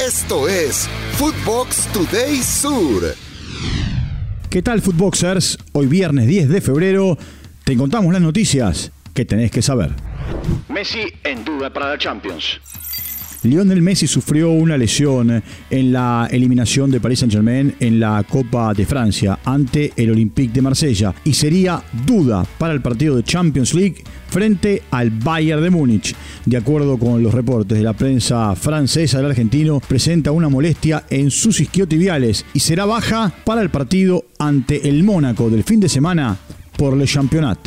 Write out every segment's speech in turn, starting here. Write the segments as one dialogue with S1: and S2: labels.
S1: Esto es Footbox Today Sur.
S2: ¿Qué tal, Footboxers? Hoy viernes 10 de febrero te contamos las noticias que tenés que saber.
S3: Messi en duda para la Champions.
S2: Lionel Messi sufrió una lesión en la eliminación de Paris Saint-Germain en la Copa de Francia ante el Olympique de Marsella y sería duda para el partido de Champions League frente al Bayern de Múnich. De acuerdo con los reportes de la prensa francesa, el argentino presenta una molestia en sus isquiotibiales y será baja para el partido ante el Mónaco del fin de semana por Le Championnat.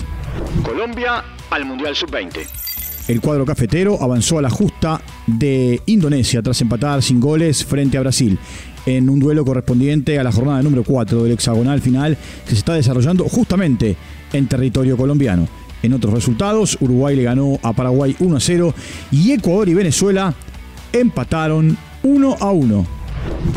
S3: Colombia al Mundial Sub-20.
S2: El cuadro cafetero avanzó a la justa de Indonesia tras empatar sin goles frente a Brasil en un duelo correspondiente a la jornada número 4 del hexagonal final que se está desarrollando justamente en territorio colombiano. En otros resultados, Uruguay le ganó a Paraguay 1 a 0 y Ecuador y Venezuela empataron 1 a 1.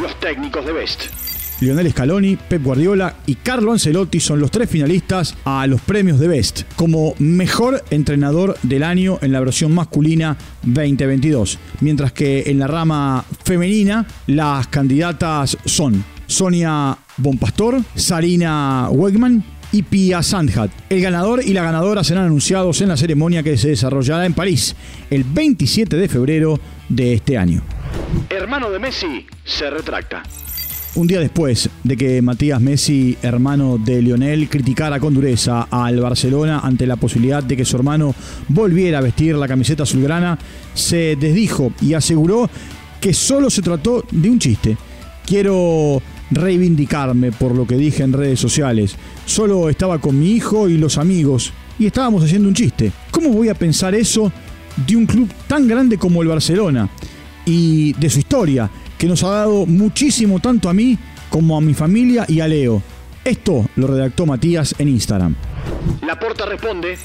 S3: Los técnicos de Best.
S2: Lionel Scaloni, Pep Guardiola y Carlo Ancelotti son los tres finalistas a los premios de Best como mejor entrenador del año en la versión masculina 2022. Mientras que en la rama femenina las candidatas son Sonia Bonpastor, Sarina Wegman y Pia Sandhat. El ganador y la ganadora serán anunciados en la ceremonia que se desarrollará en París el 27 de febrero de este año.
S3: Hermano de Messi se retracta.
S2: Un día después de que Matías Messi, hermano de Lionel, criticara con dureza al Barcelona ante la posibilidad de que su hermano volviera a vestir la camiseta azulgrana, se desdijo y aseguró que solo se trató de un chiste. Quiero reivindicarme por lo que dije en redes sociales. Solo estaba con mi hijo y los amigos y estábamos haciendo un chiste. ¿Cómo voy a pensar eso de un club tan grande como el Barcelona y de su historia? Que nos ha dado muchísimo tanto a mí como a mi familia y a Leo. Esto lo redactó Matías en Instagram.
S3: La Porta responde.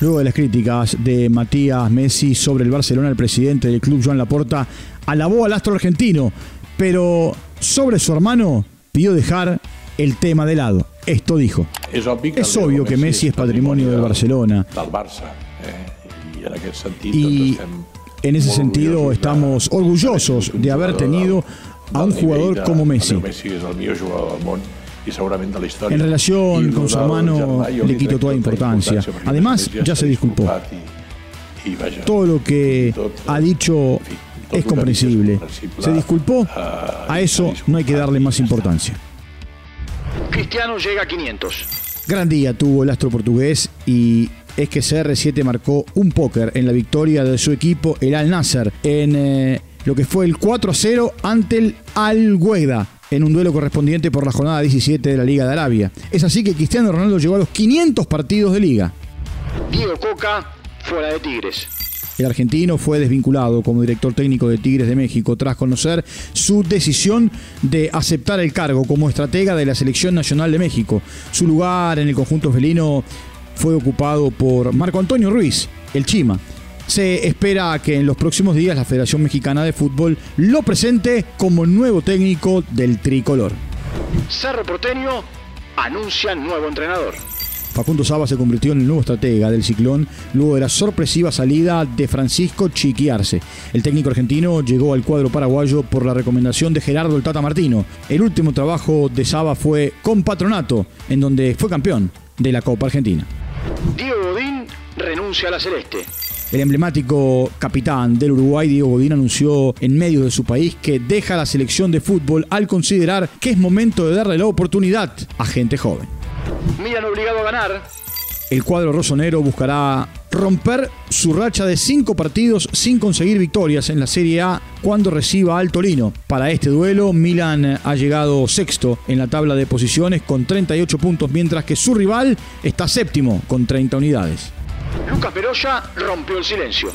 S2: Luego de las críticas de Matías Messi sobre el Barcelona, el presidente del club, Joan Laporta, alabó al astro argentino, pero sobre su hermano pidió dejar el tema de lado. Esto dijo. Es obvio que Messi es patrimonio del Barcelona. Y en ese sentido, estamos orgullosos de haber tenido a un jugador como Messi. En relación con su hermano, le quito toda importancia. Además, ya se disculpó. Todo lo que ha dicho es comprensible. Se disculpó, a eso no hay que darle más importancia.
S3: Cristiano llega a 500.
S2: Gran día tuvo el astro portugués y es que CR7 marcó un póker en la victoria de su equipo, el Al Nasser, en eh, lo que fue el 4 0 ante el Al Gueda en un duelo correspondiente por la jornada 17 de la Liga de Arabia. Es así que Cristiano Ronaldo llegó a los 500 partidos de liga.
S3: Diego Coca fuera de Tigres.
S2: El argentino fue desvinculado como director técnico de Tigres de México tras conocer su decisión de aceptar el cargo como estratega de la Selección Nacional de México. Su lugar en el conjunto felino fue ocupado por Marco Antonio Ruiz, el Chima. Se espera que en los próximos días la Federación Mexicana de Fútbol lo presente como nuevo técnico del tricolor.
S3: Cerro Porteño anuncia nuevo entrenador.
S2: Facundo Saba se convirtió en el nuevo estratega del Ciclón luego de la sorpresiva salida de Francisco Chiquiarse. El técnico argentino llegó al cuadro paraguayo por la recomendación de Gerardo el Tata Martino. El último trabajo de Saba fue con Patronato, en donde fue campeón de la Copa Argentina.
S3: Diego Godín renuncia a la Celeste.
S2: El emblemático capitán del Uruguay, Diego Godín, anunció en medio de su país que deja la selección de fútbol al considerar que es momento de darle la oportunidad a gente joven.
S3: Milan obligado a ganar.
S2: El cuadro rosonero buscará romper su racha de cinco partidos sin conseguir victorias en la Serie A cuando reciba al Torino. Para este duelo, Milan ha llegado sexto en la tabla de posiciones con 38 puntos, mientras que su rival está séptimo con 30 unidades.
S3: Lucas Peroya rompió el silencio.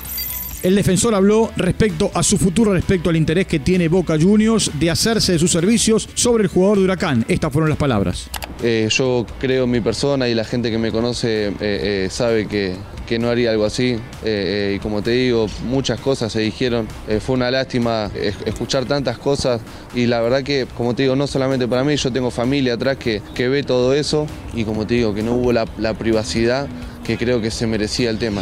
S2: El defensor habló respecto a su futuro, respecto al interés que tiene Boca Juniors de hacerse de sus servicios sobre el jugador de Huracán. Estas fueron las palabras.
S4: Eh, yo creo en mi persona y la gente que me conoce eh, eh, sabe que, que, no haría algo así. y como te digo, muchas cosas se dijeron. fue una lástima escuchar tantas cosas y la verdad que, como te digo, no solamente para mí, yo tengo familia atrás que, que ve todo eso y como te digo, que no hubo la, la privacidad que creo que se merecía el tema.